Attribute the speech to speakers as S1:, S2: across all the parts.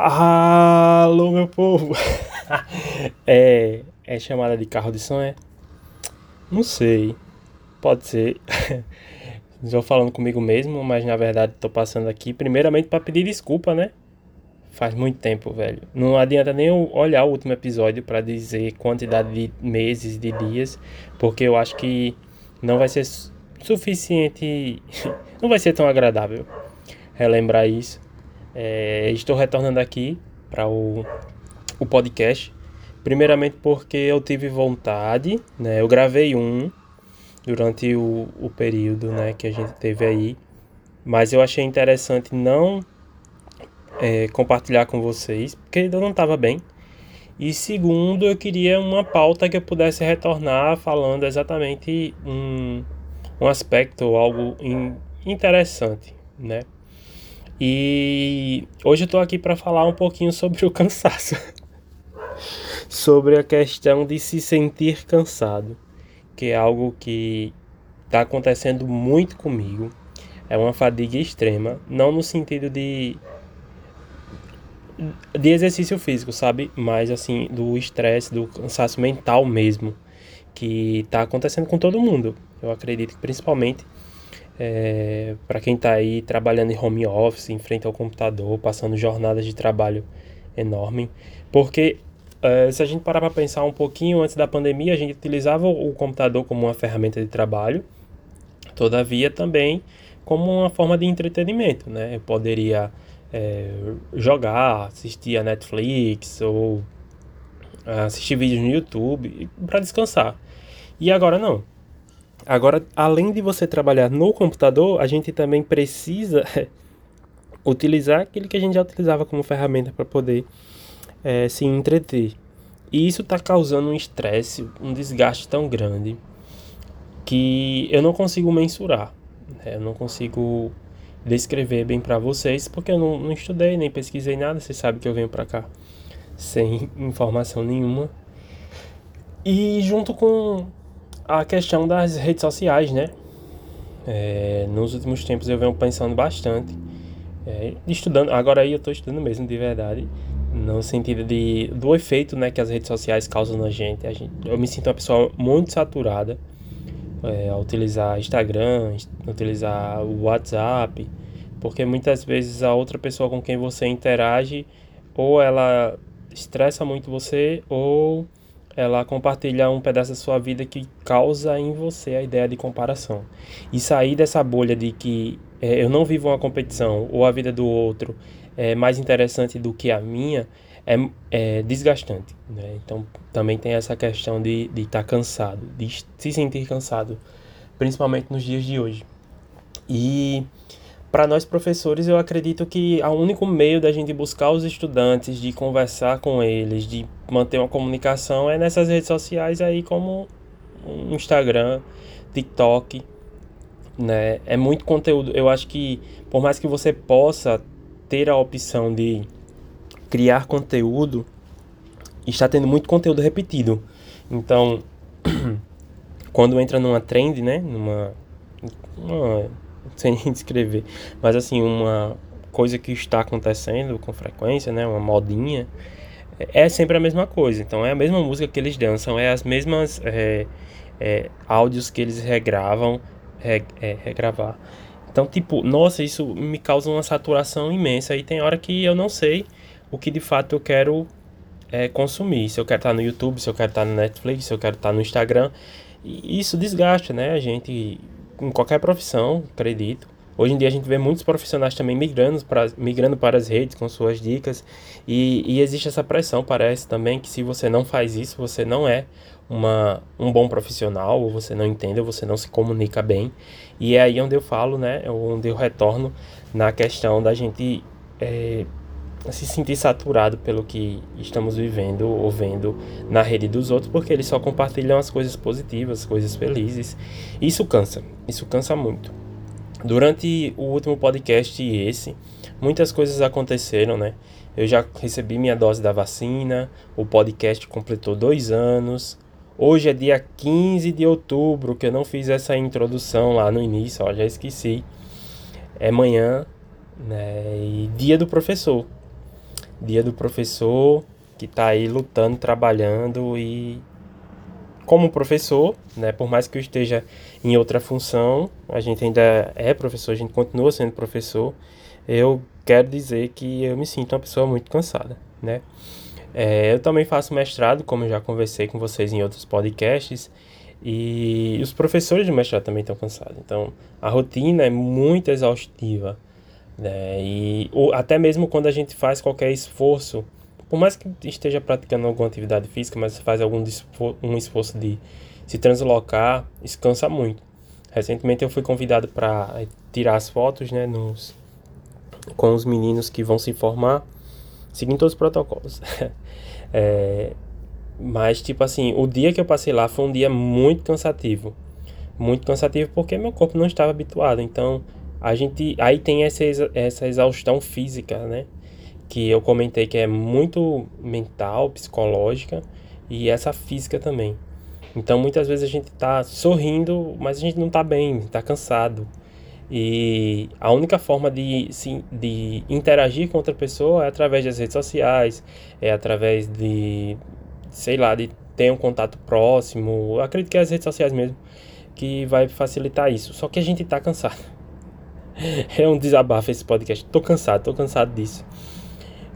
S1: Alô, meu povo! é, é chamada de carro de som, é? Não sei. Pode ser. Estou falando comigo mesmo, mas na verdade estou passando aqui primeiramente para pedir desculpa, né? Faz muito tempo, velho. Não adianta nem eu olhar o último episódio para dizer quantidade de meses, de dias, porque eu acho que não vai ser suficiente, não vai ser tão agradável relembrar isso. É, estou retornando aqui para o, o podcast. Primeiramente porque eu tive vontade, né? Eu gravei um durante o, o período né, que a gente teve aí, mas eu achei interessante não é, compartilhar com vocês, porque eu não estava bem. E segundo, eu queria uma pauta que eu pudesse retornar falando exatamente um, um aspecto, algo in, interessante, né? E hoje eu estou aqui para falar um pouquinho sobre o cansaço. sobre a questão de se sentir cansado, que é algo que está acontecendo muito comigo. É uma fadiga extrema, não no sentido de de exercício físico, sabe? Mas assim, do estresse, do cansaço mental mesmo, que está acontecendo com todo mundo. Eu acredito que principalmente é, para quem está aí trabalhando em home office, em frente ao computador, passando jornadas de trabalho enorme. Porque é, se a gente parar para pensar um pouquinho antes da pandemia, a gente utilizava o computador como uma ferramenta de trabalho, todavia também como uma forma de entretenimento, né? Eu poderia é, jogar, assistir a Netflix ou assistir vídeos no YouTube para descansar. E agora não. Agora, além de você trabalhar no computador, a gente também precisa utilizar aquilo que a gente já utilizava como ferramenta para poder é, se entreter. E isso está causando um estresse, um desgaste tão grande que eu não consigo mensurar. Né? Eu não consigo descrever bem para vocês porque eu não, não estudei nem pesquisei nada. Você sabe que eu venho para cá sem informação nenhuma. E junto com a questão das redes sociais, né? É, nos últimos tempos eu venho pensando bastante, é, estudando, agora aí eu estou estudando mesmo, de verdade, no sentido de, do efeito né, que as redes sociais causam na gente. A gente eu me sinto uma pessoa muito saturada é, a utilizar Instagram, utilizar o WhatsApp, porque muitas vezes a outra pessoa com quem você interage, ou ela estressa muito você, ou ela compartilha um pedaço da sua vida que causa em você a ideia de comparação. E sair dessa bolha de que é, eu não vivo uma competição ou a vida do outro é mais interessante do que a minha é, é desgastante. Né? Então também tem essa questão de estar tá cansado, de se sentir cansado, principalmente nos dias de hoje. E para nós professores, eu acredito que o único meio da gente buscar os estudantes, de conversar com eles, de manter uma comunicação é nessas redes sociais aí como Instagram, TikTok, né? É muito conteúdo. Eu acho que por mais que você possa ter a opção de criar conteúdo, está tendo muito conteúdo repetido. Então, quando entra numa trend, né, numa, numa sem nem descrever, mas assim, uma coisa que está acontecendo com frequência, né, uma modinha, é sempre a mesma coisa. Então é a mesma música que eles dançam, é as mesmas é, é, áudios que eles regravam, re, é, regravar. Então, tipo, nossa, isso me causa uma saturação imensa. E tem hora que eu não sei o que de fato eu quero é, consumir. Se eu quero estar no YouTube, se eu quero estar no Netflix, se eu quero estar no Instagram. E isso desgasta, né? A gente em qualquer profissão, acredito. Hoje em dia a gente vê muitos profissionais também migrando para, migrando para as redes com suas dicas e, e existe essa pressão, parece também, que se você não faz isso, você não é uma, um bom profissional, ou você não entende, ou você não se comunica bem. E é aí onde eu falo, né, onde eu retorno na questão da gente é, se sentir saturado pelo que estamos vivendo ou vendo na rede dos outros, porque eles só compartilham as coisas positivas, as coisas felizes. Isso cansa, isso cansa muito. Durante o último podcast e esse, muitas coisas aconteceram, né? Eu já recebi minha dose da vacina, o podcast completou dois anos. Hoje é dia 15 de outubro, que eu não fiz essa introdução lá no início, ó, já esqueci. É manhã, né? E dia do professor. Dia do professor que está aí lutando, trabalhando e como professor, né, por mais que eu esteja em outra função, a gente ainda é professor, a gente continua sendo professor. Eu quero dizer que eu me sinto uma pessoa muito cansada, né? É, eu também faço mestrado, como já conversei com vocês em outros podcasts, e os professores de mestrado também estão cansados. Então, a rotina é muito exaustiva, né? E ou, até mesmo quando a gente faz qualquer esforço por mais que esteja praticando alguma atividade física, mas faz algum um esforço de se translocar, isso cansa muito. Recentemente eu fui convidado para tirar as fotos, né, nos, com os meninos que vão se formar, seguindo todos os protocolos. é, mas, tipo assim, o dia que eu passei lá foi um dia muito cansativo. Muito cansativo porque meu corpo não estava habituado. Então, a gente. Aí tem essa, essa exaustão física, né? que eu comentei que é muito mental, psicológica e essa física também. Então muitas vezes a gente está sorrindo, mas a gente não está bem, está cansado. E a única forma de, sim, de interagir com outra pessoa é através das redes sociais, é através de, sei lá, de ter um contato próximo. Eu acredito que é as redes sociais mesmo que vai facilitar isso. Só que a gente está cansado. É um desabafo esse podcast. Tô cansado, tô cansado disso.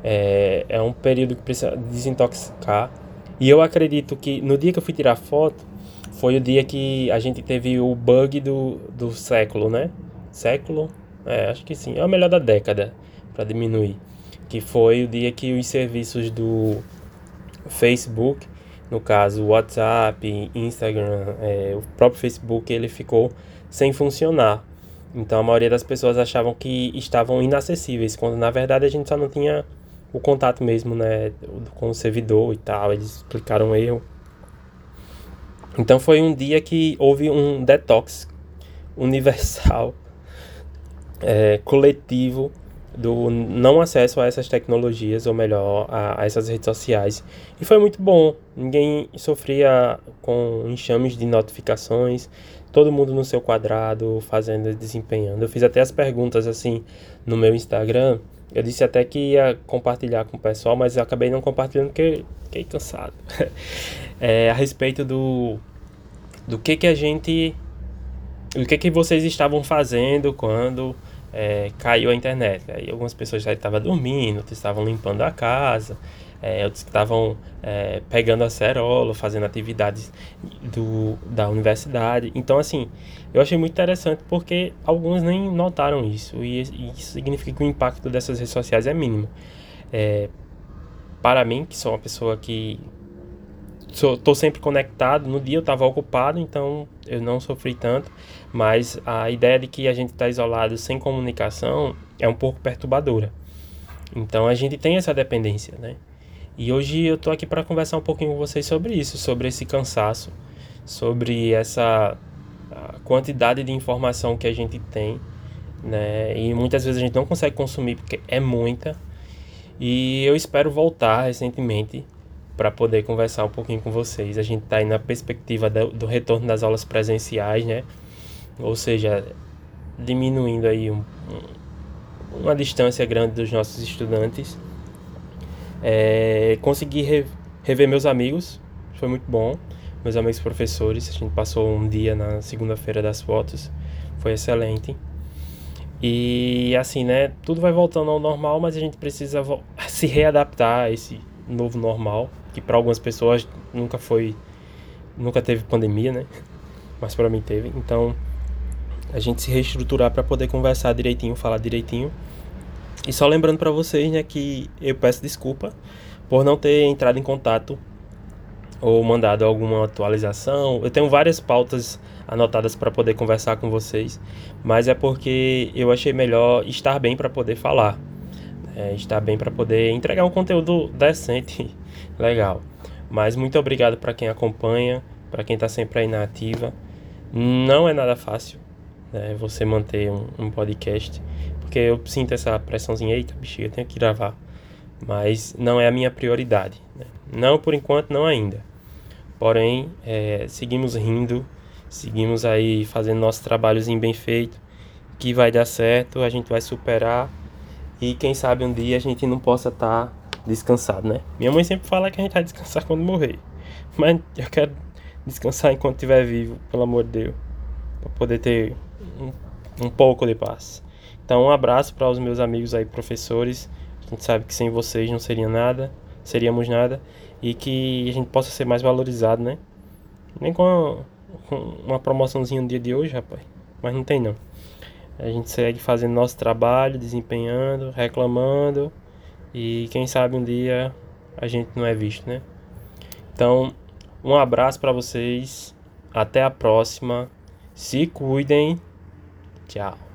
S1: É, é um período que precisa desintoxicar. E eu acredito que no dia que eu fui tirar foto, foi o dia que a gente teve o bug do, do século, né? Século? É, acho que sim. É o melhor da década, para diminuir. Que foi o dia que os serviços do Facebook, no caso WhatsApp, Instagram, é, o próprio Facebook, ele ficou sem funcionar. Então a maioria das pessoas achavam que estavam inacessíveis, quando na verdade a gente só não tinha o contato mesmo, né, com o servidor e tal, eles explicaram erro. Então foi um dia que houve um detox universal, é, coletivo, do não acesso a essas tecnologias, ou melhor, a, a, essas redes sociais. E foi muito bom. Ninguém sofria com enxames de notificações, todo mundo no seu quadrado, fazendo, desempenhando. Eu fiz até as perguntas assim no meu Instagram eu disse até que ia compartilhar com o pessoal, mas eu acabei não compartilhando porque fiquei cansado. é, a respeito do, do que que a gente... O que que vocês estavam fazendo quando é, caiu a internet. Aí algumas pessoas já estavam dormindo, outras estavam limpando a casa, é, outros estavam é, pegando a fazendo atividades do, da universidade. Então, assim, eu achei muito interessante porque alguns nem notaram isso, e, e isso significa que o impacto dessas redes sociais é mínimo. É, para mim, que sou uma pessoa que estou sempre conectado. No dia eu estava ocupado, então eu não sofri tanto. Mas a ideia de que a gente está isolado sem comunicação é um pouco perturbadora. Então a gente tem essa dependência, né? E hoje eu estou aqui para conversar um pouquinho com vocês sobre isso, sobre esse cansaço, sobre essa quantidade de informação que a gente tem, né? E muitas vezes a gente não consegue consumir porque é muita. E eu espero voltar recentemente para poder conversar um pouquinho com vocês. A gente está aí na perspectiva do, do, retorno das aulas presenciais, né? Ou seja, diminuindo aí um, um, uma distância grande dos nossos estudantes. É, consegui re, rever meus amigos, foi muito bom. Meus amigos professores, a gente passou um dia na segunda-feira das fotos, foi excelente. E assim, né? Tudo vai voltando ao normal, mas a gente precisa se readaptar a esse novo normal que para algumas pessoas nunca foi nunca teve pandemia, né? Mas para mim teve. Então, a gente se reestruturar para poder conversar direitinho, falar direitinho. E só lembrando para vocês, né, que eu peço desculpa por não ter entrado em contato ou mandado alguma atualização. Eu tenho várias pautas anotadas para poder conversar com vocês, mas é porque eu achei melhor estar bem para poder falar, é, estar bem para poder entregar um conteúdo decente legal. Mas muito obrigado para quem acompanha, para quem está sempre aí na ativa. Não é nada fácil né, você manter um, um, podcast, porque eu sinto essa pressãozinha, eita, bexiga, tenho que gravar. Mas não é a minha prioridade. Né? Não por enquanto, não ainda. Porém, é, seguimos rindo, seguimos aí fazendo nosso trabalhozinho bem feito, que vai dar certo, a gente vai superar e quem sabe um dia a gente não possa estar tá descansado, né? Minha mãe sempre fala que a gente vai descansar quando morrer. Mas eu quero descansar enquanto estiver vivo, pelo amor de Deus. Pra poder ter um, um pouco de paz. Então, um abraço para os meus amigos aí, professores. A gente sabe que sem vocês não seria nada, seríamos nada. E que a gente possa ser mais valorizado, né? Nem com com uma promoçãozinha no dia de hoje, rapaz. Mas não tem não. A gente segue fazendo nosso trabalho, desempenhando, reclamando. E quem sabe um dia a gente não é visto, né? Então, um abraço para vocês. Até a próxima. Se cuidem. Tchau.